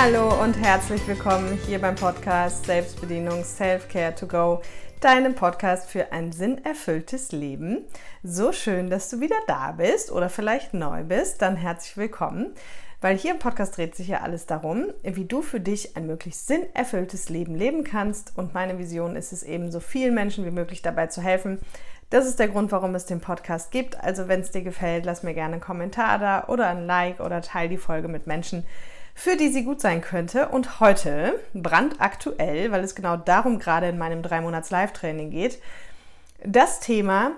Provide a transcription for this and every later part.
Hallo und herzlich willkommen hier beim Podcast Selbstbedienung Self-Care to Go, deinem Podcast für ein sinnerfülltes Leben. So schön, dass du wieder da bist oder vielleicht neu bist, dann herzlich willkommen. Weil hier im Podcast dreht sich ja alles darum, wie du für dich ein möglichst sinnerfülltes Leben leben kannst. Und meine Vision ist es eben, so vielen Menschen wie möglich dabei zu helfen. Das ist der Grund, warum es den Podcast gibt. Also wenn es dir gefällt, lass mir gerne einen Kommentar da oder ein Like oder teile die Folge mit Menschen, für die sie gut sein könnte. Und heute, brandaktuell, weil es genau darum gerade in meinem 3-Monats-Live-Training geht, das Thema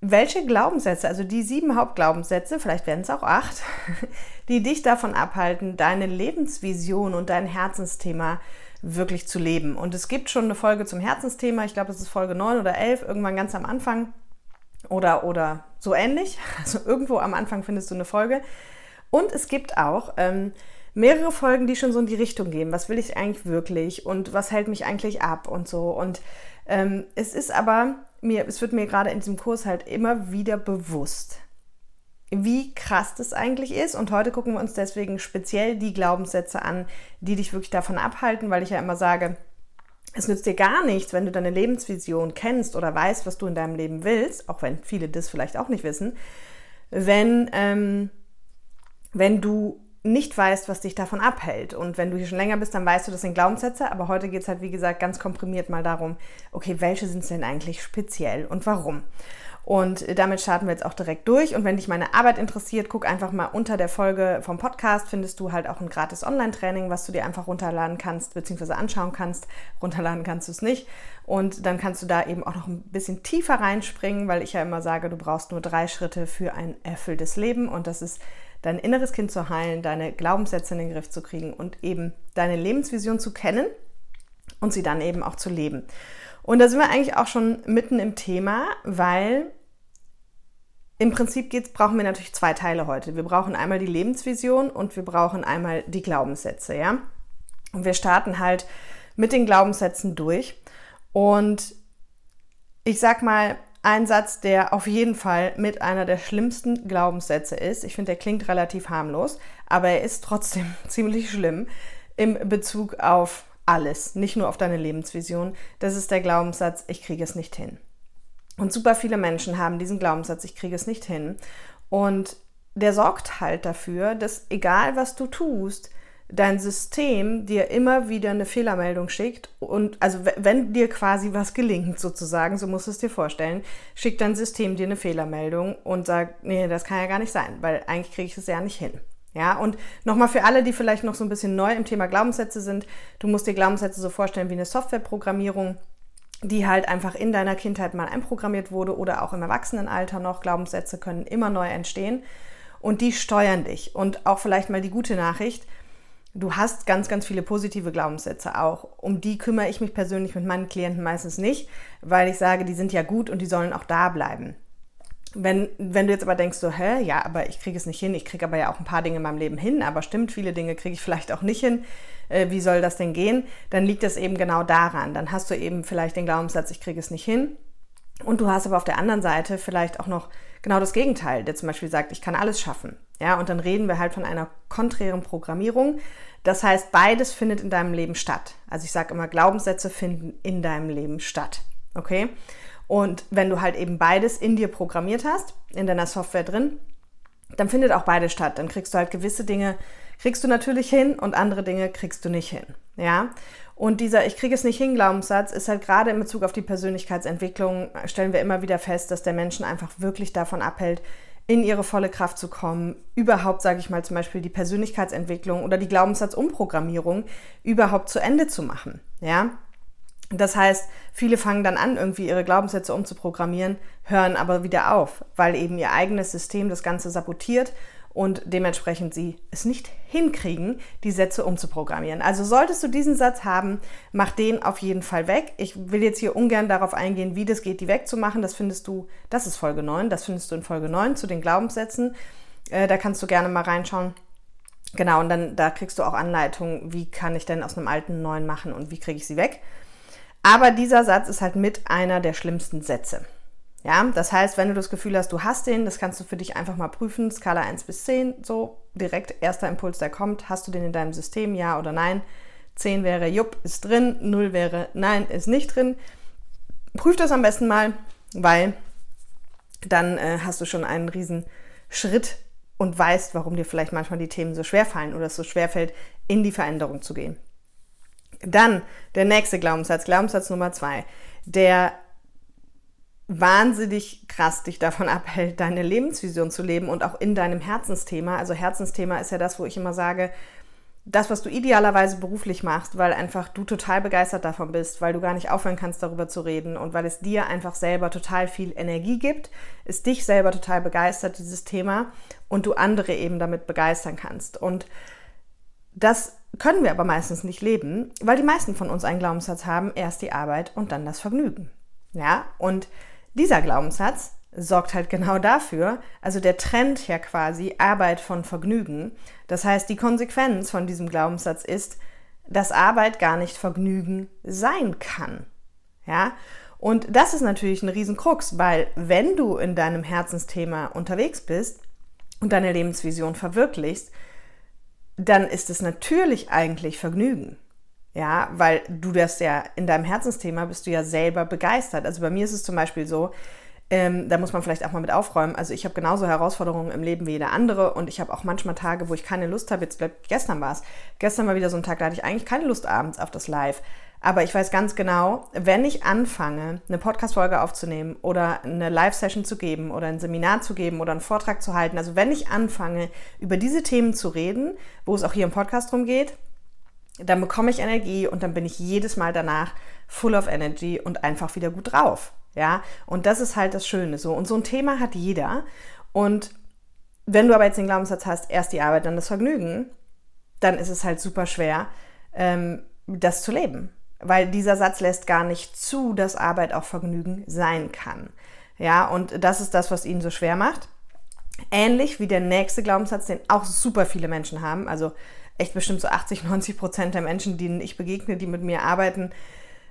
welche Glaubenssätze, also die sieben Hauptglaubenssätze, vielleicht werden es auch acht, die dich davon abhalten, deine Lebensvision und dein Herzensthema wirklich zu leben. Und es gibt schon eine Folge zum Herzensthema, ich glaube, es ist Folge 9 oder 11, irgendwann ganz am Anfang oder, oder so ähnlich. Also irgendwo am Anfang findest du eine Folge. Und es gibt auch ähm, mehrere Folgen, die schon so in die Richtung gehen. Was will ich eigentlich wirklich und was hält mich eigentlich ab und so. Und ähm, es ist aber mir, es wird mir gerade in diesem Kurs halt immer wieder bewusst, wie krass das eigentlich ist. Und heute gucken wir uns deswegen speziell die Glaubenssätze an, die dich wirklich davon abhalten, weil ich ja immer sage, es nützt dir gar nichts, wenn du deine Lebensvision kennst oder weißt, was du in deinem Leben willst, auch wenn viele das vielleicht auch nicht wissen, wenn, ähm, wenn du nicht weißt, was dich davon abhält. Und wenn du hier schon länger bist, dann weißt du, das sind Glaubenssätze. Aber heute geht es halt, wie gesagt, ganz komprimiert mal darum, okay, welche sind es denn eigentlich speziell und warum? Und damit starten wir jetzt auch direkt durch. Und wenn dich meine Arbeit interessiert, guck einfach mal unter der Folge vom Podcast, findest du halt auch ein gratis Online-Training, was du dir einfach runterladen kannst, beziehungsweise anschauen kannst. Runterladen kannst du es nicht. Und dann kannst du da eben auch noch ein bisschen tiefer reinspringen, weil ich ja immer sage, du brauchst nur drei Schritte für ein erfülltes Leben. Und das ist dein inneres Kind zu heilen, deine Glaubenssätze in den Griff zu kriegen und eben deine Lebensvision zu kennen und sie dann eben auch zu leben. Und da sind wir eigentlich auch schon mitten im Thema, weil im Prinzip geht's, brauchen wir natürlich zwei Teile heute. Wir brauchen einmal die Lebensvision und wir brauchen einmal die Glaubenssätze, ja. Und wir starten halt mit den Glaubenssätzen durch. Und ich sag mal, ein Satz, der auf jeden Fall mit einer der schlimmsten Glaubenssätze ist. Ich finde, der klingt relativ harmlos, aber er ist trotzdem ziemlich schlimm im Bezug auf alles, nicht nur auf deine Lebensvision. Das ist der Glaubenssatz, ich kriege es nicht hin. Und super viele Menschen haben diesen Glaubenssatz, ich kriege es nicht hin. Und der sorgt halt dafür, dass egal was du tust, dein System dir immer wieder eine Fehlermeldung schickt und also wenn dir quasi was gelingt sozusagen, so musst du es dir vorstellen, schickt dein System dir eine Fehlermeldung und sagt, nee, das kann ja gar nicht sein, weil eigentlich kriege ich es ja nicht hin. Ja, und nochmal für alle, die vielleicht noch so ein bisschen neu im Thema Glaubenssätze sind, du musst dir Glaubenssätze so vorstellen wie eine Softwareprogrammierung, die halt einfach in deiner Kindheit mal einprogrammiert wurde oder auch im Erwachsenenalter noch. Glaubenssätze können immer neu entstehen und die steuern dich. Und auch vielleicht mal die gute Nachricht, du hast ganz, ganz viele positive Glaubenssätze auch. Um die kümmere ich mich persönlich mit meinen Klienten meistens nicht, weil ich sage, die sind ja gut und die sollen auch da bleiben. Wenn, wenn du jetzt aber denkst, so, hä, ja, aber ich kriege es nicht hin, ich kriege aber ja auch ein paar Dinge in meinem Leben hin, aber stimmt, viele Dinge kriege ich vielleicht auch nicht hin, äh, wie soll das denn gehen? Dann liegt das eben genau daran. Dann hast du eben vielleicht den Glaubenssatz, ich kriege es nicht hin. Und du hast aber auf der anderen Seite vielleicht auch noch genau das Gegenteil, der zum Beispiel sagt, ich kann alles schaffen. Ja, und dann reden wir halt von einer konträren Programmierung. Das heißt, beides findet in deinem Leben statt. Also ich sage immer, Glaubenssätze finden in deinem Leben statt. Okay? Und wenn du halt eben beides in dir programmiert hast, in deiner Software drin, dann findet auch beides statt. Dann kriegst du halt gewisse Dinge, kriegst du natürlich hin und andere Dinge kriegst du nicht hin. Ja? Und dieser Ich kriege es nicht hin Glaubenssatz ist halt gerade in Bezug auf die Persönlichkeitsentwicklung, stellen wir immer wieder fest, dass der Menschen einfach wirklich davon abhält, in ihre volle Kraft zu kommen, überhaupt, sage ich mal, zum Beispiel die Persönlichkeitsentwicklung oder die Glaubenssatzumprogrammierung überhaupt zu Ende zu machen. Ja, das heißt, viele fangen dann an, irgendwie ihre Glaubenssätze umzuprogrammieren, hören aber wieder auf, weil eben ihr eigenes System das Ganze sabotiert und dementsprechend sie es nicht hinkriegen, die Sätze umzuprogrammieren. Also solltest du diesen Satz haben, mach den auf jeden Fall weg. Ich will jetzt hier ungern darauf eingehen, wie das geht, die wegzumachen. Das findest du, das ist Folge 9, das findest du in Folge 9 zu den Glaubenssätzen. Äh, da kannst du gerne mal reinschauen. Genau, und dann da kriegst du auch Anleitungen, wie kann ich denn aus einem alten neuen machen und wie kriege ich sie weg. Aber dieser Satz ist halt mit einer der schlimmsten Sätze. Ja, das heißt, wenn du das Gefühl hast, du hast den, das kannst du für dich einfach mal prüfen, Skala 1 bis 10, so direkt erster Impuls, der kommt, hast du den in deinem System, ja oder nein? 10 wäre, jupp, ist drin, 0 wäre, nein, ist nicht drin. Prüf das am besten mal, weil dann äh, hast du schon einen riesen Schritt und weißt, warum dir vielleicht manchmal die Themen so schwer fallen oder es so schwer fällt, in die Veränderung zu gehen. Dann der nächste Glaubenssatz, Glaubenssatz Nummer zwei, der wahnsinnig krass dich davon abhält, deine Lebensvision zu leben und auch in deinem Herzensthema. Also Herzensthema ist ja das, wo ich immer sage, das, was du idealerweise beruflich machst, weil einfach du total begeistert davon bist, weil du gar nicht aufhören kannst, darüber zu reden und weil es dir einfach selber total viel Energie gibt, ist dich selber total begeistert, dieses Thema, und du andere eben damit begeistern kannst. Und das können wir aber meistens nicht leben, weil die meisten von uns einen Glaubenssatz haben, erst die Arbeit und dann das Vergnügen. Ja, und dieser Glaubenssatz sorgt halt genau dafür, also der Trend ja quasi Arbeit von Vergnügen. Das heißt, die Konsequenz von diesem Glaubenssatz ist, dass Arbeit gar nicht Vergnügen sein kann. Ja? Und das ist natürlich ein Riesenkrux, weil wenn du in deinem Herzensthema unterwegs bist und deine Lebensvision verwirklichst, dann ist es natürlich eigentlich Vergnügen. Ja, weil du das ja in deinem Herzensthema bist du ja selber begeistert. Also bei mir ist es zum Beispiel so, ähm, da muss man vielleicht auch mal mit aufräumen. Also ich habe genauso Herausforderungen im Leben wie jeder andere und ich habe auch manchmal Tage, wo ich keine Lust habe. Jetzt bleibt gestern war es. Gestern war wieder so ein Tag, da hatte ich eigentlich keine Lust abends auf das Live. Aber ich weiß ganz genau, wenn ich anfange, eine Podcast-Folge aufzunehmen oder eine Live-Session zu geben oder ein Seminar zu geben oder einen Vortrag zu halten, also wenn ich anfange, über diese Themen zu reden, wo es auch hier im Podcast drum geht, dann bekomme ich Energie und dann bin ich jedes Mal danach full of energy und einfach wieder gut drauf. Ja, und das ist halt das Schöne so. Und so ein Thema hat jeder. Und wenn du aber jetzt den Glaubenssatz hast, erst die Arbeit, dann das Vergnügen, dann ist es halt super schwer, ähm, das zu leben. Weil dieser Satz lässt gar nicht zu, dass Arbeit auch Vergnügen sein kann. Ja, und das ist das, was ihn so schwer macht. Ähnlich wie der nächste Glaubenssatz, den auch super viele Menschen haben. Also echt bestimmt so 80, 90 Prozent der Menschen, denen ich begegne, die mit mir arbeiten,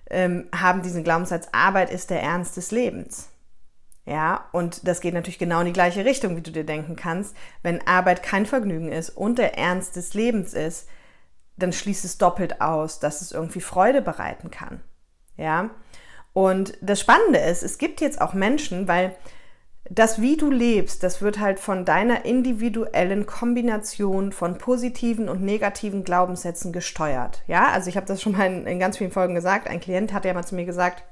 ähm, haben diesen Glaubenssatz, Arbeit ist der Ernst des Lebens. Ja, und das geht natürlich genau in die gleiche Richtung, wie du dir denken kannst. Wenn Arbeit kein Vergnügen ist und der Ernst des Lebens ist, dann schließt es doppelt aus, dass es irgendwie Freude bereiten kann. Ja, und das Spannende ist, es gibt jetzt auch Menschen, weil das, wie du lebst, das wird halt von deiner individuellen Kombination von positiven und negativen Glaubenssätzen gesteuert. Ja, also ich habe das schon mal in, in, ganz vielen Folgen gesagt. Ein Klient hat ja mal zu mir gesagt,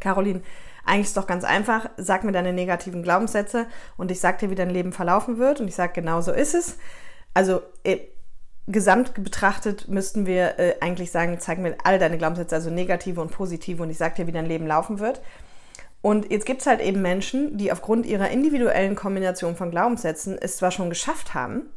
Caroline, eigentlich ist doch ganz einfach, sag mir deine negativen Glaubenssätze und ich sag dir, wie dein Leben verlaufen wird. Und ich sage, genau so ist es. Also äh, gesamt betrachtet müssten wir äh, eigentlich sagen, zeig mir all deine Glaubenssätze, also negative und positive, und ich sag dir, wie dein Leben laufen wird. Und jetzt gibt es halt eben Menschen, die aufgrund ihrer individuellen Kombination von Glaubenssätzen es zwar schon geschafft haben,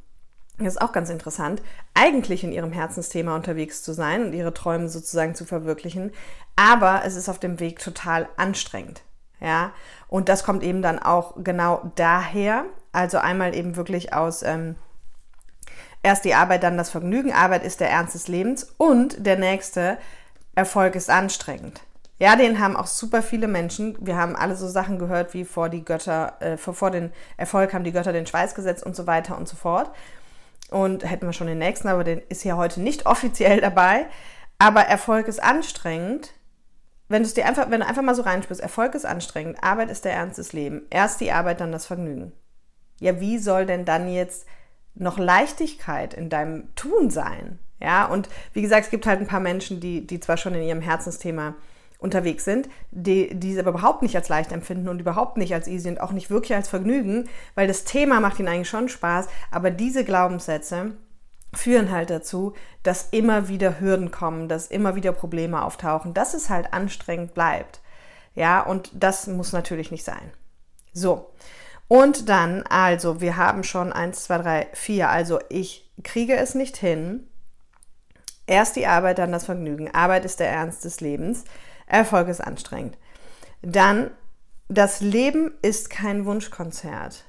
das ist auch ganz interessant, eigentlich in ihrem Herzensthema unterwegs zu sein und ihre Träume sozusagen zu verwirklichen, aber es ist auf dem Weg total anstrengend. Ja, und das kommt eben dann auch genau daher, also einmal eben wirklich aus ähm, erst die Arbeit, dann das Vergnügen. Arbeit ist der Ernst des Lebens und der nächste Erfolg ist anstrengend. Ja, den haben auch super viele Menschen. Wir haben alle so Sachen gehört, wie vor die Götter, äh, vor, vor den Erfolg haben die Götter den Schweiß gesetzt und so weiter und so fort. Und hätten wir schon den nächsten, aber den ist hier heute nicht offiziell dabei. Aber Erfolg ist anstrengend. Wenn dir einfach, wenn du einfach mal so reinspürst, Erfolg ist anstrengend, Arbeit ist der Ernst des Lebens. Erst die Arbeit, dann das Vergnügen. Ja, wie soll denn dann jetzt noch Leichtigkeit in deinem Tun sein? Ja, und wie gesagt, es gibt halt ein paar Menschen, die, die zwar schon in ihrem Herzensthema unterwegs sind, die, die es aber überhaupt nicht als leicht empfinden und überhaupt nicht als easy und auch nicht wirklich als Vergnügen, weil das Thema macht ihnen eigentlich schon Spaß, aber diese Glaubenssätze führen halt dazu, dass immer wieder Hürden kommen, dass immer wieder Probleme auftauchen, dass es halt anstrengend bleibt. Ja, und das muss natürlich nicht sein. So. Und dann, also, wir haben schon eins, zwei, drei, vier. Also, ich kriege es nicht hin. Erst die Arbeit, dann das Vergnügen. Arbeit ist der Ernst des Lebens. Erfolg ist anstrengend. Dann, das Leben ist kein Wunschkonzert.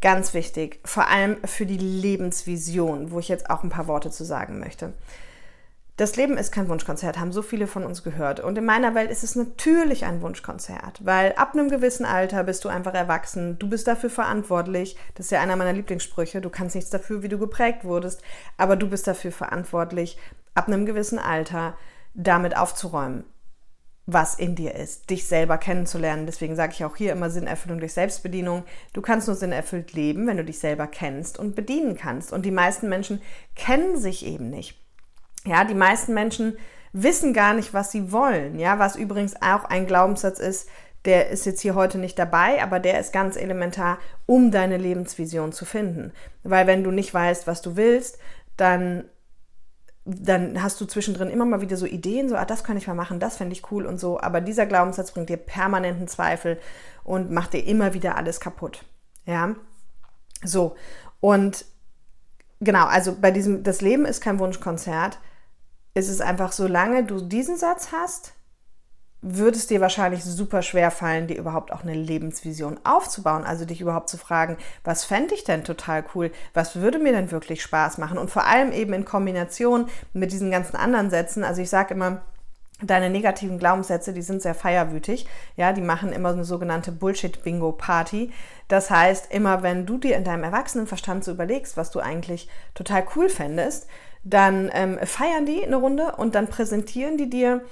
Ganz wichtig, vor allem für die Lebensvision, wo ich jetzt auch ein paar Worte zu sagen möchte. Das Leben ist kein Wunschkonzert, haben so viele von uns gehört. Und in meiner Welt ist es natürlich ein Wunschkonzert, weil ab einem gewissen Alter bist du einfach erwachsen. Du bist dafür verantwortlich. Das ist ja einer meiner Lieblingssprüche. Du kannst nichts dafür, wie du geprägt wurdest, aber du bist dafür verantwortlich, ab einem gewissen Alter damit aufzuräumen, was in dir ist, dich selber kennenzulernen. Deswegen sage ich auch hier immer Sinnerfüllung durch Selbstbedienung. Du kannst nur sinnerfüllt leben, wenn du dich selber kennst und bedienen kannst. Und die meisten Menschen kennen sich eben nicht. Ja, die meisten Menschen wissen gar nicht, was sie wollen. Ja, was übrigens auch ein Glaubenssatz ist, der ist jetzt hier heute nicht dabei, aber der ist ganz elementar, um deine Lebensvision zu finden. Weil wenn du nicht weißt, was du willst, dann dann hast du zwischendrin immer mal wieder so Ideen, so, ah, das kann ich mal machen, das fände ich cool und so. Aber dieser Glaubenssatz bringt dir permanenten Zweifel und macht dir immer wieder alles kaputt. Ja, so. Und genau, also bei diesem, das Leben ist kein Wunschkonzert ist es einfach, solange du diesen Satz hast, wird es dir wahrscheinlich super schwer fallen, dir überhaupt auch eine Lebensvision aufzubauen. Also dich überhaupt zu fragen, was fände ich denn total cool? Was würde mir denn wirklich Spaß machen? Und vor allem eben in Kombination mit diesen ganzen anderen Sätzen. Also ich sage immer, Deine negativen Glaubenssätze, die sind sehr feierwütig. Ja, die machen immer eine sogenannte Bullshit-Bingo-Party. Das heißt, immer wenn du dir in deinem Erwachsenenverstand so überlegst, was du eigentlich total cool fändest, dann ähm, feiern die eine Runde und dann präsentieren die dir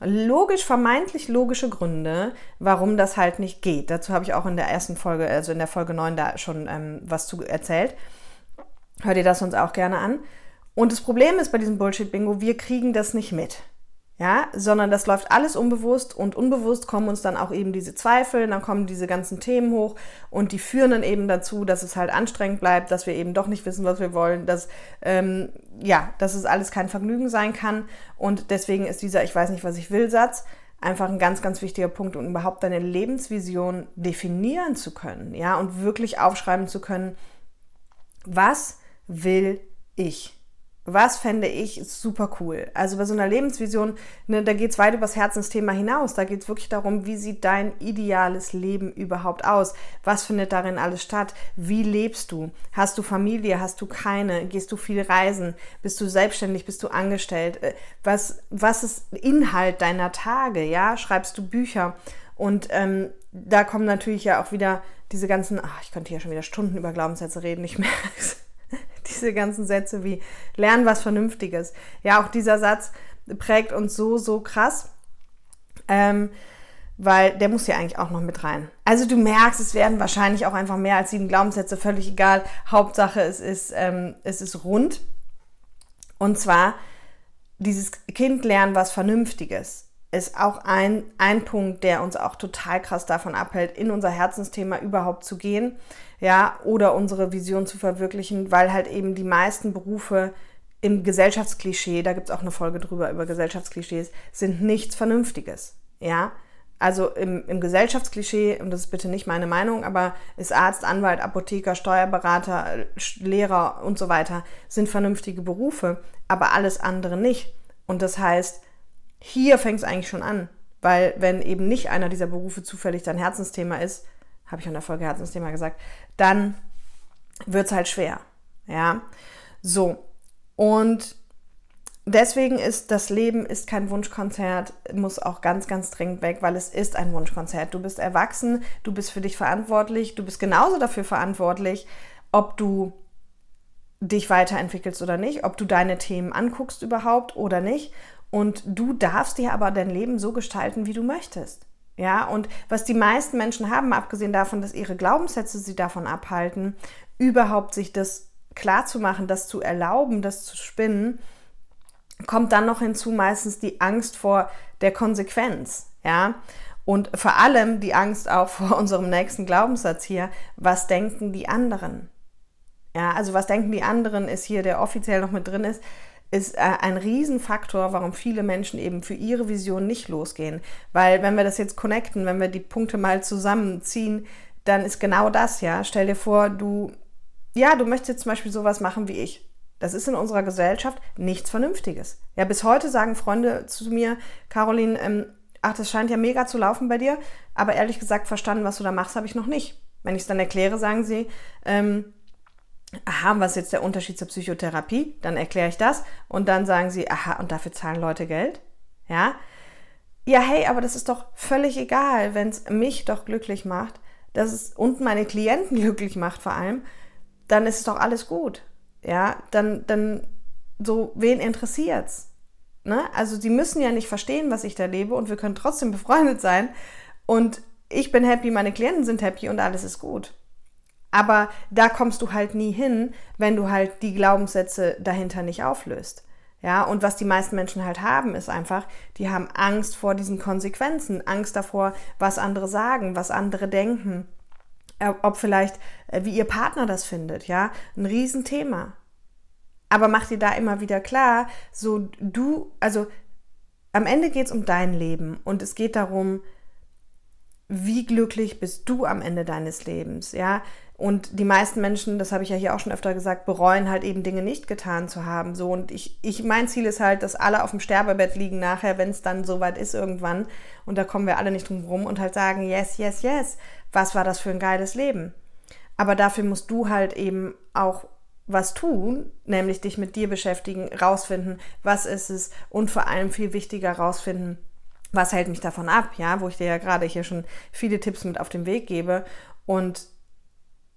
logisch, vermeintlich logische Gründe, warum das halt nicht geht. Dazu habe ich auch in der ersten Folge, also in der Folge 9 da schon ähm, was zu erzählt. Hör dir das uns auch gerne an. Und das Problem ist bei diesem Bullshit-Bingo, wir kriegen das nicht mit ja, sondern das läuft alles unbewusst und unbewusst kommen uns dann auch eben diese Zweifel, dann kommen diese ganzen Themen hoch und die führen dann eben dazu, dass es halt anstrengend bleibt, dass wir eben doch nicht wissen, was wir wollen, dass ähm, ja, dass es alles kein Vergnügen sein kann und deswegen ist dieser Ich weiß nicht, was ich will Satz einfach ein ganz, ganz wichtiger Punkt, um überhaupt deine Lebensvision definieren zu können, ja, und wirklich aufschreiben zu können, was will ich? Was fände ich super cool? Also bei so einer Lebensvision, ne, da geht es weit über das Herzensthema hinaus. Da geht es wirklich darum, wie sieht dein ideales Leben überhaupt aus? Was findet darin alles statt? Wie lebst du? Hast du Familie? Hast du keine? Gehst du viel reisen? Bist du selbstständig? Bist du angestellt? Äh, was, was ist Inhalt deiner Tage? Ja, schreibst du Bücher? Und ähm, da kommen natürlich ja auch wieder diese ganzen, ach, ich könnte hier schon wieder Stunden über Glaubenssätze reden, ich merke es diese ganzen Sätze wie lernen was Vernünftiges. Ja, auch dieser Satz prägt uns so, so krass. Ähm, weil der muss ja eigentlich auch noch mit rein. Also du merkst, es werden wahrscheinlich auch einfach mehr als sieben Glaubenssätze, völlig egal. Hauptsache, es ist, ähm, es ist rund. Und zwar dieses Kind lernen was Vernünftiges ist auch ein, ein Punkt, der uns auch total krass davon abhält, in unser Herzensthema überhaupt zu gehen ja, oder unsere Vision zu verwirklichen, weil halt eben die meisten Berufe im Gesellschaftsklischee, da gibt es auch eine Folge drüber über Gesellschaftsklischees, sind nichts Vernünftiges, ja. Also im, im Gesellschaftsklischee, und das ist bitte nicht meine Meinung, aber ist Arzt, Anwalt, Apotheker, Steuerberater, Lehrer und so weiter, sind vernünftige Berufe, aber alles andere nicht. Und das heißt, hier fängt es eigentlich schon an, weil wenn eben nicht einer dieser Berufe zufällig dein Herzensthema ist, habe ich in der Folge Herzensthema gesagt, dann wird es halt schwer. Ja, so. Und deswegen ist das Leben ist kein Wunschkonzert, muss auch ganz, ganz dringend weg, weil es ist ein Wunschkonzert. Du bist erwachsen, du bist für dich verantwortlich, du bist genauso dafür verantwortlich, ob du dich weiterentwickelst oder nicht, ob du deine Themen anguckst überhaupt oder nicht. Und du darfst dir aber dein Leben so gestalten, wie du möchtest. Ja, und was die meisten Menschen haben, abgesehen davon, dass ihre Glaubenssätze sie davon abhalten, überhaupt sich das klar zu machen, das zu erlauben, das zu spinnen, kommt dann noch hinzu meistens die Angst vor der Konsequenz. Ja, und vor allem die Angst auch vor unserem nächsten Glaubenssatz hier, was denken die anderen? Ja, also was denken die anderen ist hier, der offiziell noch mit drin ist, ist äh, ein Riesenfaktor, warum viele Menschen eben für ihre Vision nicht losgehen. Weil wenn wir das jetzt connecten, wenn wir die Punkte mal zusammenziehen, dann ist genau das, ja. Stell dir vor, du, ja, du möchtest jetzt zum Beispiel sowas machen wie ich. Das ist in unserer Gesellschaft nichts Vernünftiges. Ja, bis heute sagen Freunde zu mir, Caroline, ähm, ach, das scheint ja mega zu laufen bei dir, aber ehrlich gesagt verstanden, was du da machst, habe ich noch nicht. Wenn ich es dann erkläre, sagen sie, ähm, aha, was ist jetzt der Unterschied zur Psychotherapie? Dann erkläre ich das und dann sagen sie, aha, und dafür zahlen Leute Geld? Ja? Ja, hey, aber das ist doch völlig egal, wenn es mich doch glücklich macht, dass es und meine Klienten glücklich macht vor allem, dann ist es doch alles gut. Ja, dann, dann, so, wen interessiert's? Ne? Also, sie müssen ja nicht verstehen, was ich da lebe und wir können trotzdem befreundet sein und ich bin happy, meine Klienten sind happy und alles ist gut. Aber da kommst du halt nie hin, wenn du halt die Glaubenssätze dahinter nicht auflöst. Ja, und was die meisten Menschen halt haben, ist einfach, die haben Angst vor diesen Konsequenzen, Angst davor, was andere sagen, was andere denken, äh, ob vielleicht, äh, wie ihr Partner das findet, ja, ein Riesenthema. Aber mach dir da immer wieder klar, so du, also am Ende geht es um dein Leben und es geht darum, wie glücklich bist du am Ende deines Lebens, ja? Und die meisten Menschen, das habe ich ja hier auch schon öfter gesagt, bereuen halt eben Dinge nicht getan zu haben. So und ich, ich mein Ziel ist halt, dass alle auf dem Sterbebett liegen nachher, wenn es dann soweit ist irgendwann. Und da kommen wir alle nicht drum rum und halt sagen, yes, yes, yes, was war das für ein geiles Leben? Aber dafür musst du halt eben auch was tun, nämlich dich mit dir beschäftigen, rausfinden, was ist es und vor allem viel wichtiger rausfinden, was hält mich davon ab, ja, wo ich dir ja gerade hier schon viele Tipps mit auf den Weg gebe und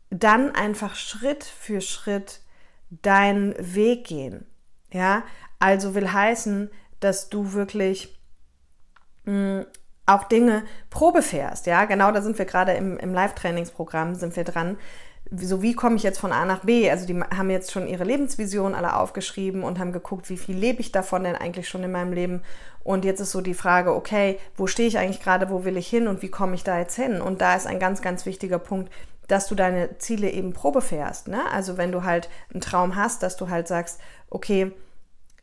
dann einfach Schritt für Schritt deinen Weg gehen. Ja, also will heißen, dass du wirklich mh, hm, auch Dinge Probe fährst. Ja, genau da sind wir gerade im, im Live-Trainingsprogramm, sind wir dran. So, wie komme ich jetzt von A nach B? Also, die haben jetzt schon ihre Lebensvision alle aufgeschrieben und haben geguckt, wie viel lebe ich davon denn eigentlich schon in meinem Leben? Und jetzt ist so die Frage, okay, wo stehe ich eigentlich gerade, wo will ich hin und wie komme ich da jetzt hin? Und da ist ein ganz, ganz wichtiger Punkt, dass du deine Ziele eben Probe fährst. Ne? Also wenn du halt einen Traum hast, dass du halt sagst, okay,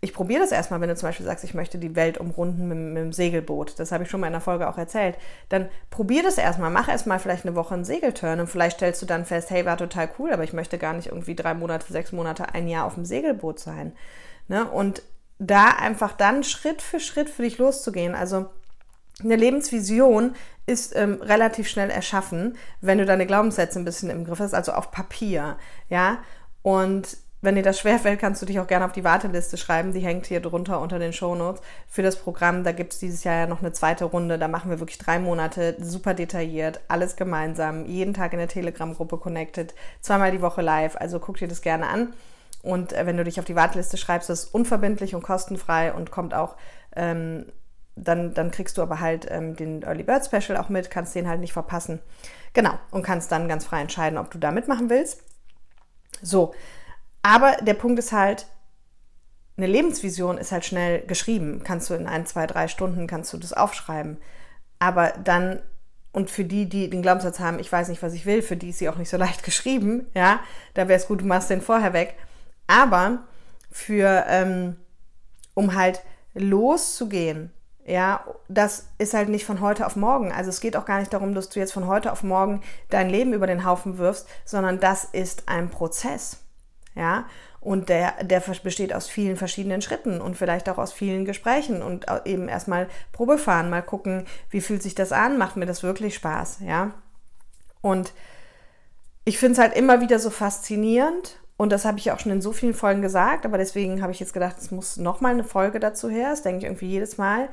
ich probiere das erstmal, wenn du zum Beispiel sagst, ich möchte die Welt umrunden mit, mit dem Segelboot. Das habe ich schon mal in der Folge auch erzählt. Dann probier das erstmal, mach erstmal vielleicht eine Woche einen Segelturn und vielleicht stellst du dann fest, hey, war total cool, aber ich möchte gar nicht irgendwie drei Monate, sechs Monate, ein Jahr auf dem Segelboot sein. Ne? Und da einfach dann Schritt für Schritt für dich loszugehen. Also eine Lebensvision ist ähm, relativ schnell erschaffen, wenn du deine Glaubenssätze ein bisschen im Griff hast, also auf Papier, ja. Und wenn dir das schwerfällt, kannst du dich auch gerne auf die Warteliste schreiben. Die hängt hier drunter unter den Shownotes für das Programm. Da gibt es dieses Jahr ja noch eine zweite Runde. Da machen wir wirklich drei Monate super detailliert, alles gemeinsam, jeden Tag in der Telegram-Gruppe connected, zweimal die Woche live. Also guck dir das gerne an. Und äh, wenn du dich auf die Warteliste schreibst, ist es unverbindlich und kostenfrei und kommt auch ähm, dann, dann kriegst du aber halt ähm, den Early Bird Special auch mit, kannst den halt nicht verpassen. Genau, und kannst dann ganz frei entscheiden, ob du da mitmachen willst. So, aber der Punkt ist halt, eine Lebensvision ist halt schnell geschrieben. Kannst du in ein, zwei, drei Stunden kannst du das aufschreiben. Aber dann, und für die, die den Glaubenssatz haben, ich weiß nicht, was ich will, für die ist sie auch nicht so leicht geschrieben, ja, da wäre es gut, du machst den vorher weg. Aber für, ähm, um halt loszugehen ja, das ist halt nicht von heute auf morgen. Also es geht auch gar nicht darum, dass du jetzt von heute auf morgen dein Leben über den Haufen wirfst, sondern das ist ein Prozess. Ja, und der, der besteht aus vielen verschiedenen Schritten und vielleicht auch aus vielen Gesprächen und eben erstmal Probe fahren, mal gucken, wie fühlt sich das an, macht mir das wirklich Spaß, ja. Und ich finde es halt immer wieder so faszinierend und das habe ich auch schon in so vielen Folgen gesagt, aber deswegen habe ich jetzt gedacht, es muss nochmal eine Folge dazu her. Das denke ich irgendwie jedes Mal,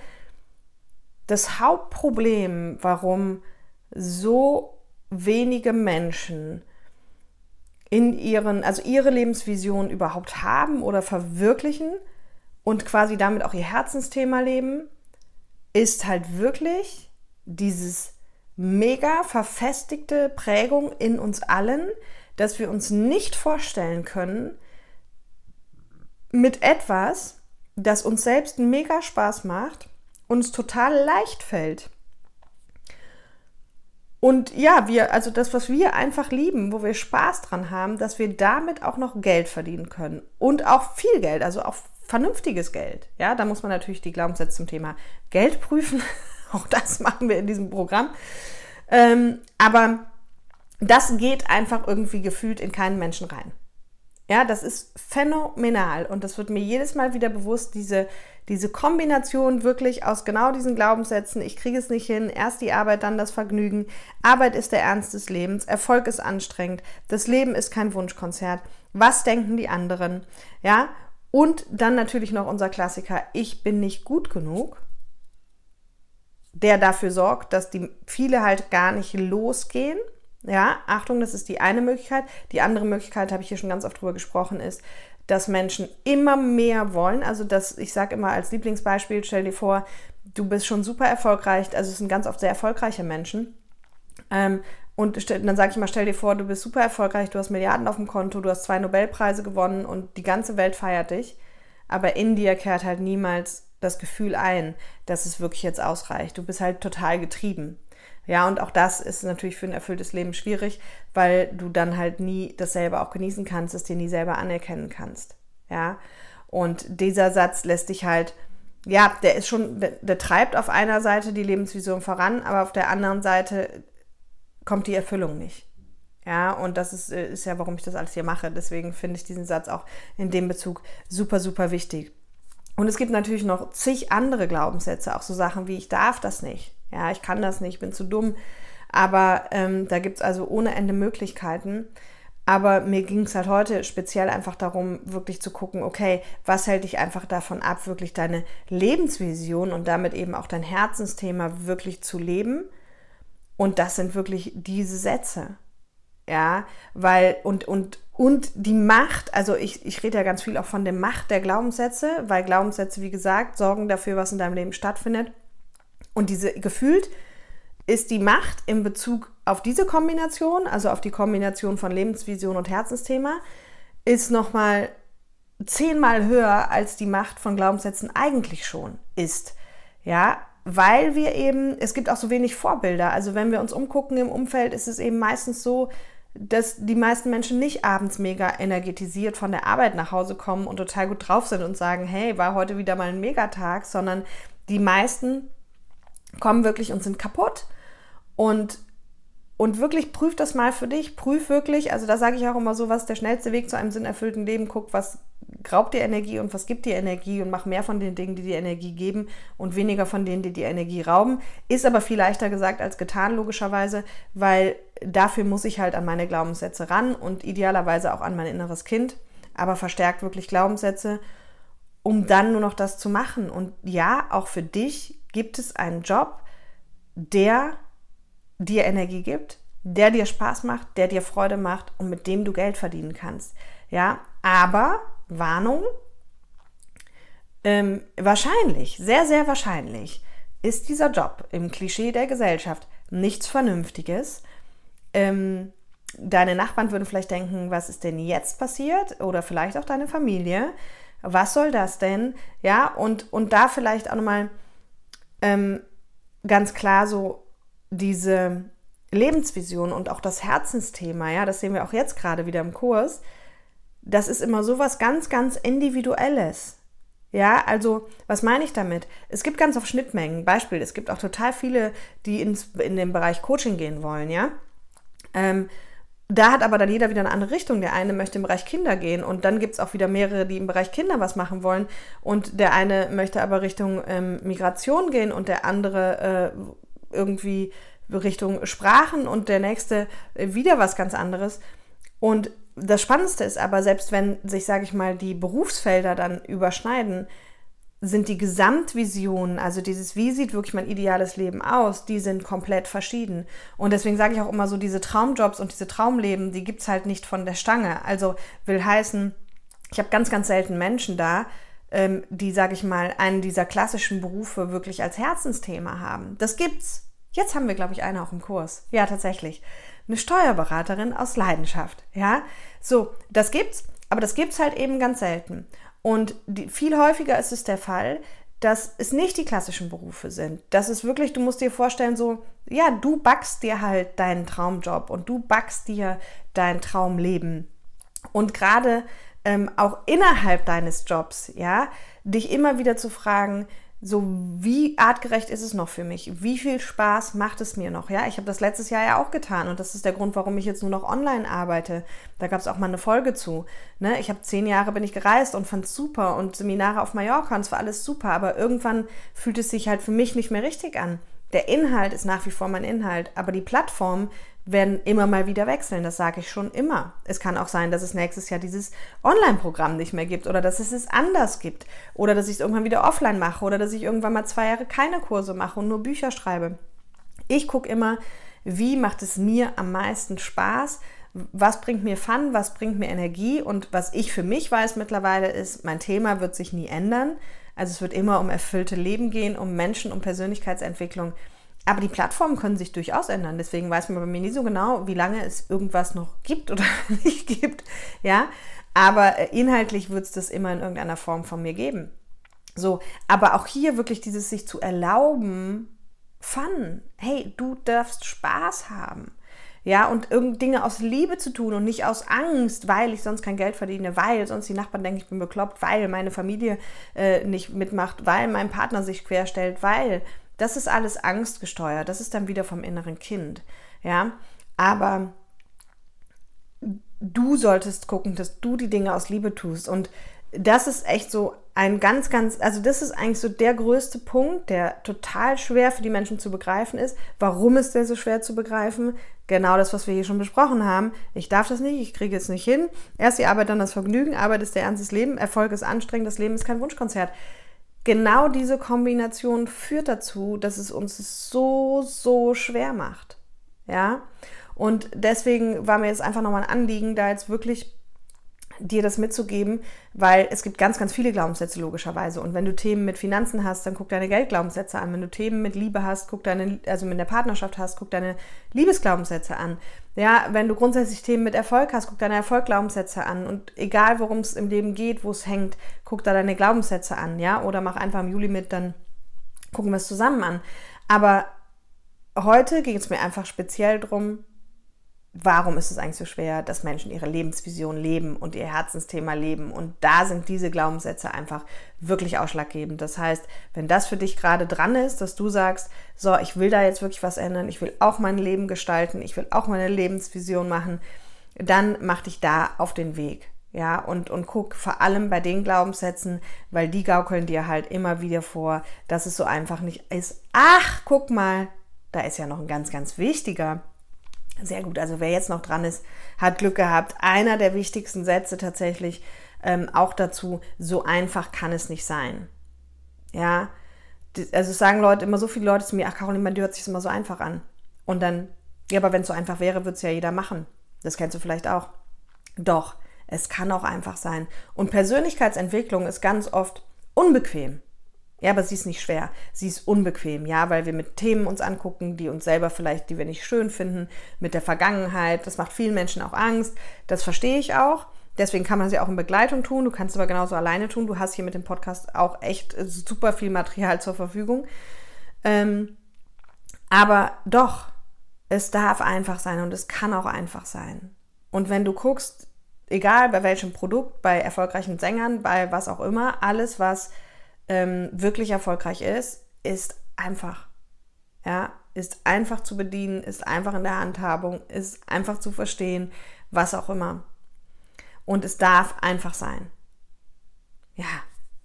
das Hauptproblem, warum so wenige Menschen in ihren, also ihre Lebensvision überhaupt haben oder verwirklichen und quasi damit auch ihr Herzensthema leben, ist halt wirklich dieses mega verfestigte Prägung in uns allen, dass wir uns nicht vorstellen können, mit etwas, das uns selbst mega Spaß macht, uns total leicht fällt. Und ja, wir, also das, was wir einfach lieben, wo wir Spaß dran haben, dass wir damit auch noch Geld verdienen können. Und auch viel Geld, also auch vernünftiges Geld. Ja, da muss man natürlich die Glaubenssätze zum Thema Geld prüfen. auch das machen wir in diesem Programm. Ähm, aber das geht einfach irgendwie gefühlt in keinen Menschen rein. Ja, das ist phänomenal. Und das wird mir jedes Mal wieder bewusst, diese, diese Kombination wirklich aus genau diesen Glaubenssätzen, ich kriege es nicht hin, erst die Arbeit, dann das Vergnügen, Arbeit ist der Ernst des Lebens, Erfolg ist anstrengend, das Leben ist kein Wunschkonzert, was denken die anderen, ja, und dann natürlich noch unser Klassiker, ich bin nicht gut genug, der dafür sorgt, dass die viele halt gar nicht losgehen, ja, Achtung, das ist die eine Möglichkeit. Die andere Möglichkeit, habe ich hier schon ganz oft drüber gesprochen, ist, dass Menschen immer mehr wollen. Also, dass ich sage immer als Lieblingsbeispiel, stell dir vor, du bist schon super erfolgreich, also es sind ganz oft sehr erfolgreiche Menschen. Ähm, und dann sage ich mal, stell dir vor, du bist super erfolgreich, du hast Milliarden auf dem Konto, du hast zwei Nobelpreise gewonnen und die ganze Welt feiert dich. Aber in dir kehrt halt niemals das Gefühl ein, dass es wirklich jetzt ausreicht. Du bist halt total getrieben. Ja, und auch das ist natürlich für ein erfülltes Leben schwierig, weil du dann halt nie das selber auch genießen kannst, es dir nie selber anerkennen kannst. Ja, und dieser Satz lässt dich halt, ja, der ist schon, der, der treibt auf einer Seite die Lebensvision voran, aber auf der anderen Seite kommt die Erfüllung nicht. Ja, und das ist, äh, ist ja, warum ich das alles hier mache. Deswegen finde ich diesen Satz auch in dem Bezug super, super wichtig. Und es gibt natürlich noch zig andere Glaubenssätze, auch so Sachen wie ich darf das nicht ja, ich kann das nicht, ich bin zu dumm. Aber ähm, da gibt es also ohne Ende Möglichkeiten. Aber mir ging es halt heute speziell einfach darum, wirklich zu gucken, okay, was hält dich einfach davon ab, wirklich deine Lebensvision und damit eben auch dein Herzensthema wirklich zu leben. Und das sind wirklich diese Sätze. Ja, weil, und, und, und die Macht, also ich, ich rede ja ganz viel auch von der Macht der Glaubenssätze, weil Glaubenssätze, wie gesagt, sorgen dafür, was in deinem Leben stattfindet. Und diese gefühlt ist die Macht in Bezug auf diese Kombination, also auf die Kombination von Lebensvision und Herzensthema, ist nochmal zehnmal höher als die Macht von Glaubenssätzen eigentlich schon ist. Ja, weil wir eben, es gibt auch so wenig Vorbilder. Also wenn wir uns umgucken im Umfeld, ist es eben meistens so, dass die meisten Menschen nicht abends mega energetisiert von der Arbeit nach Hause kommen und total gut drauf sind und sagen, hey, war heute wieder mal ein Megatag, sondern die meisten kommen wirklich und sind kaputt. Und, und wirklich prüf das mal für dich. Prüf wirklich, also da sage ich auch immer so, was der schnellste Weg zu einem sinnerfüllten Leben? Guck, was raubt dir Energie und was gibt dir Energie und mach mehr von den Dingen, die dir Energie geben und weniger von denen, die dir Energie rauben. Ist aber viel leichter gesagt als getan, logischerweise, weil dafür muss ich halt an meine Glaubenssätze ran und idealerweise auch an mein inneres Kind, aber verstärkt wirklich Glaubenssätze, um dann nur noch das zu machen. Und ja, auch für dich gibt es einen Job, der dir Energie gibt, der dir Spaß macht, der dir Freude macht und mit dem du Geld verdienen kannst. Ja, aber Warnung, ähm, wahrscheinlich, sehr, sehr wahrscheinlich ist dieser Job im Klischee der Gesellschaft nichts Vernünftiges. Ähm, deine Nachbarn würden vielleicht denken, was ist denn jetzt passiert? Oder vielleicht auch deine Familie. Was soll das denn? Ja, und, und da vielleicht auch nochmal ähm, ganz klar so diese Lebensvision und auch das Herzensthema, ja, das sehen wir auch jetzt gerade wieder im Kurs, das ist immer so was ganz, ganz Individuelles. Ja, also was meine ich damit? Es gibt ganz oft Schnittmengen. Beispiel, es gibt auch total viele, die ins, in den Bereich Coaching gehen wollen, ja. Ähm, da hat aber dann jeder wieder eine andere Richtung. Der eine möchte im Bereich Kinder gehen und dann gibt es auch wieder mehrere, die im Bereich Kinder was machen wollen. Und der eine möchte aber Richtung ähm, Migration gehen und der andere äh, irgendwie Richtung Sprachen und der nächste äh, wieder was ganz anderes. Und das Spannendste ist aber, selbst wenn sich, sage ich mal, die Berufsfelder dann überschneiden, sind die Gesamtvisionen, also dieses, wie sieht wirklich mein ideales Leben aus, die sind komplett verschieden. Und deswegen sage ich auch immer so, diese Traumjobs und diese Traumleben, die gibt es halt nicht von der Stange. Also will heißen, ich habe ganz, ganz selten Menschen da, ähm, die, sage ich mal, einen dieser klassischen Berufe wirklich als Herzensthema haben. Das gibt's. Jetzt haben wir, glaube ich, eine auch im Kurs. Ja, tatsächlich. Eine Steuerberaterin aus Leidenschaft. Ja, so, das gibt's, aber das gibt's halt eben ganz selten. Und die, viel häufiger ist es der Fall, dass es nicht die klassischen Berufe sind. Das ist wirklich, du musst dir vorstellen, so, ja, du backst dir halt deinen Traumjob und du backst dir dein Traumleben. Und gerade ähm, auch innerhalb deines Jobs, ja, dich immer wieder zu fragen, so wie artgerecht ist es noch für mich? Wie viel Spaß macht es mir noch? Ja, ich habe das letztes Jahr ja auch getan und das ist der Grund, warum ich jetzt nur noch online arbeite. Da gab es auch mal eine Folge zu. Ne? Ich habe zehn Jahre bin ich gereist und fand super und Seminare auf Mallorca und es war alles super, aber irgendwann fühlt es sich halt für mich nicht mehr richtig an. Der Inhalt ist nach wie vor mein Inhalt, aber die Plattform werden immer mal wieder wechseln. Das sage ich schon immer. Es kann auch sein, dass es nächstes Jahr dieses Online-Programm nicht mehr gibt oder dass es es anders gibt oder dass ich es irgendwann wieder offline mache oder dass ich irgendwann mal zwei Jahre keine Kurse mache und nur Bücher schreibe. Ich gucke immer, wie macht es mir am meisten Spaß, was bringt mir Fun, was bringt mir Energie und was ich für mich weiß mittlerweile ist, mein Thema wird sich nie ändern. Also es wird immer um erfüllte Leben gehen, um Menschen, um Persönlichkeitsentwicklung. Aber die Plattformen können sich durchaus ändern. Deswegen weiß man bei mir nie so genau, wie lange es irgendwas noch gibt oder nicht gibt. Ja, aber äh, inhaltlich wird es das immer in irgendeiner Form von mir geben. So, aber auch hier wirklich dieses sich zu erlauben, Fun. Hey, du darfst Spaß haben. Ja, und irgend Dinge aus Liebe zu tun und nicht aus Angst, weil ich sonst kein Geld verdiene, weil sonst die Nachbarn denken, ich bin bekloppt, weil meine Familie äh, nicht mitmacht, weil mein Partner sich querstellt, weil das ist alles angstgesteuert. Das ist dann wieder vom inneren Kind. Ja, aber du solltest gucken, dass du die Dinge aus Liebe tust. Und das ist echt so ein ganz, ganz, also das ist eigentlich so der größte Punkt, der total schwer für die Menschen zu begreifen ist. Warum ist der so schwer zu begreifen? Genau das, was wir hier schon besprochen haben. Ich darf das nicht, ich kriege es nicht hin. Erst die Arbeit, dann das Vergnügen. Arbeit ist der Ernst des Lebens, Erfolg ist anstrengend, das Leben ist kein Wunschkonzert genau diese Kombination führt dazu, dass es uns so, so schwer macht. Ja. Und deswegen war mir jetzt einfach nochmal ein Anliegen, da jetzt wirklich dir das mitzugeben, weil es gibt ganz, ganz viele Glaubenssätze logischerweise. Und wenn du Themen mit Finanzen hast, dann guck deine Geldglaubenssätze an. Wenn du Themen mit Liebe hast, guck deine, also mit der Partnerschaft hast, guck deine Liebesglaubenssätze an. Ja, wenn du grundsätzlich Themen mit Erfolg hast, guck deine Erfolgglaubenssätze an. Und egal, worum es im Leben geht, wo es hängt, guck da deine Glaubenssätze an, ja. Oder mach einfach im Juli mit, dann gucken wir es zusammen an. Aber heute ging es mir einfach speziell darum, warum ist es eigentlich so schwer, dass Menschen ihre Lebensvision leben und ihr Herzensthema leben. Und da sind diese Glaubenssätze einfach wirklich ausschlaggebend. Das heißt, wenn das für dich gerade dran ist, dass du sagst, so, ich will da jetzt wirklich was ändern, ich will auch mein Leben gestalten, ich will auch meine Lebensvision machen, dann mach dich da auf den Weg. Ja, und, und guck vor allem bei den Glaubenssätzen, weil die gaukeln dir halt immer wieder vor, dass es so einfach nicht ist. Ach, guck mal, da ist ja noch ein ganz, ganz wichtiger sehr gut. Also wer jetzt noch dran ist, hat Glück gehabt. Einer der wichtigsten Sätze tatsächlich ähm, auch dazu, so einfach kann es nicht sein. Ja, also sagen Leute, immer so viele Leute zu mir, ach Caroline, man hört sich immer so einfach an. Und dann, ja, aber wenn es so einfach wäre, würde es ja jeder machen. Das kennst du vielleicht auch. Doch, es kann auch einfach sein. Und Persönlichkeitsentwicklung ist ganz oft unbequem. Ja, aber sie ist nicht schwer. Sie ist unbequem, ja, weil wir mit Themen uns angucken, die uns selber vielleicht, die wir nicht schön finden, mit der Vergangenheit. Das macht vielen Menschen auch Angst. Das verstehe ich auch. Deswegen kann man sie auch in Begleitung tun. Du kannst es aber genauso alleine tun. Du hast hier mit dem Podcast auch echt super viel Material zur Verfügung. Ähm, aber doch, es darf einfach sein und es kann auch einfach sein. Und wenn du guckst, egal bei welchem Produkt, bei erfolgreichen Sängern, bei was auch immer, alles, was ähm, wirklich erfolgreich ist, ist einfach. Ja, ist einfach zu bedienen, ist einfach in der Handhabung, ist einfach zu verstehen, was auch immer. Und es darf einfach sein. Ja,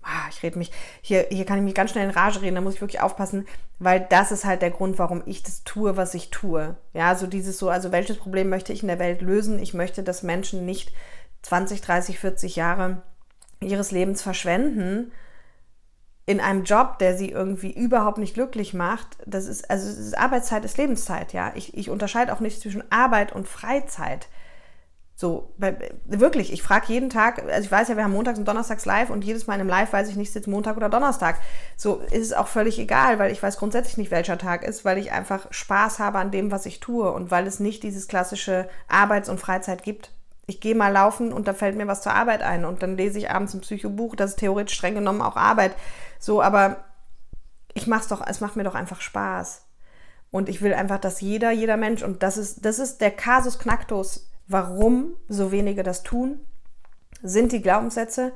ah, ich rede mich, hier, hier kann ich mich ganz schnell in Rage reden, da muss ich wirklich aufpassen, weil das ist halt der Grund, warum ich das tue, was ich tue. Ja, so dieses so, also welches Problem möchte ich in der Welt lösen? Ich möchte, dass Menschen nicht 20, 30, 40 Jahre ihres Lebens verschwenden, in einem Job, der sie irgendwie überhaupt nicht glücklich macht, das ist, also ist Arbeitszeit ist Lebenszeit, ja. Ich, ich unterscheide auch nicht zwischen Arbeit und Freizeit. So, wirklich, ich frage jeden Tag, also ich weiß ja, wir haben montags und donnerstags live und jedes Mal in einem Live weiß ich nicht, sitzt Montag oder Donnerstag. So ist es auch völlig egal, weil ich weiß grundsätzlich nicht, welcher Tag ist, weil ich einfach Spaß habe an dem, was ich tue und weil es nicht dieses klassische Arbeits- und Freizeit gibt ich gehe mal laufen und da fällt mir was zur Arbeit ein und dann lese ich abends ein Psychobuch, das ist theoretisch streng genommen auch Arbeit. So, aber ich mach's doch, es macht mir doch einfach Spaß. Und ich will einfach, dass jeder, jeder Mensch, und das ist, das ist der Kasus Knacktus, warum so wenige das tun, sind die Glaubenssätze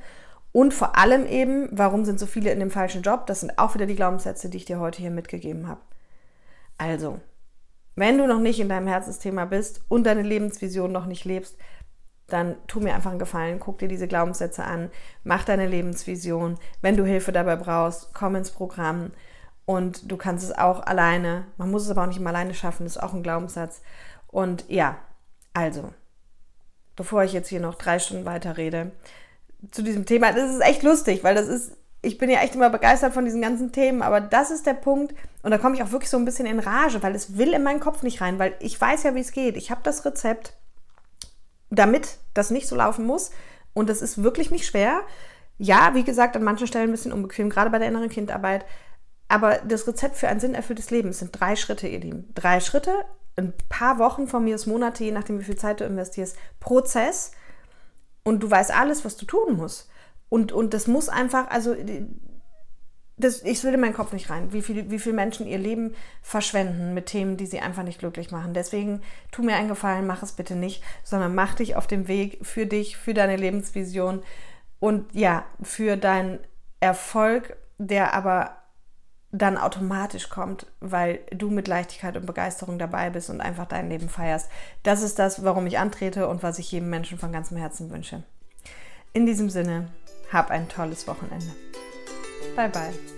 Und vor allem eben, warum sind so viele in dem falschen Job? Das sind auch wieder die Glaubenssätze, die ich dir heute hier mitgegeben habe. Also, wenn du noch nicht in deinem Herzensthema bist und deine Lebensvision noch nicht lebst, dann tu mir einfach einen Gefallen, guck dir diese Glaubenssätze an, mach deine Lebensvision. Wenn du Hilfe dabei brauchst, komm ins Programm und du kannst es auch alleine. Man muss es aber auch nicht immer alleine schaffen, das ist auch ein Glaubenssatz. Und ja, also, bevor ich jetzt hier noch drei Stunden weiter rede, zu diesem Thema, das ist echt lustig, weil das ist, ich bin ja echt immer begeistert von diesen ganzen Themen, aber das ist der Punkt, und da komme ich auch wirklich so ein bisschen in Rage, weil es will in meinen Kopf nicht rein, weil ich weiß ja, wie es geht. Ich habe das Rezept damit das nicht so laufen muss. Und das ist wirklich nicht schwer. Ja, wie gesagt, an manchen Stellen ein bisschen unbequem, gerade bei der inneren Kindarbeit. Aber das Rezept für ein sinnerfülltes Leben sind drei Schritte, ihr Lieben. Drei Schritte, ein paar Wochen von mir aus Monate, je nachdem, wie viel Zeit du investierst, Prozess. Und du weißt alles, was du tun musst. Und, und das muss einfach, also das, ich will in meinen Kopf nicht rein, wie viele wie viel Menschen ihr Leben verschwenden mit Themen, die sie einfach nicht glücklich machen. Deswegen tu mir einen Gefallen, mach es bitte nicht, sondern mach dich auf den Weg für dich, für deine Lebensvision und ja, für deinen Erfolg, der aber dann automatisch kommt, weil du mit Leichtigkeit und Begeisterung dabei bist und einfach dein Leben feierst. Das ist das, warum ich antrete und was ich jedem Menschen von ganzem Herzen wünsche. In diesem Sinne, hab ein tolles Wochenende. Bye bye.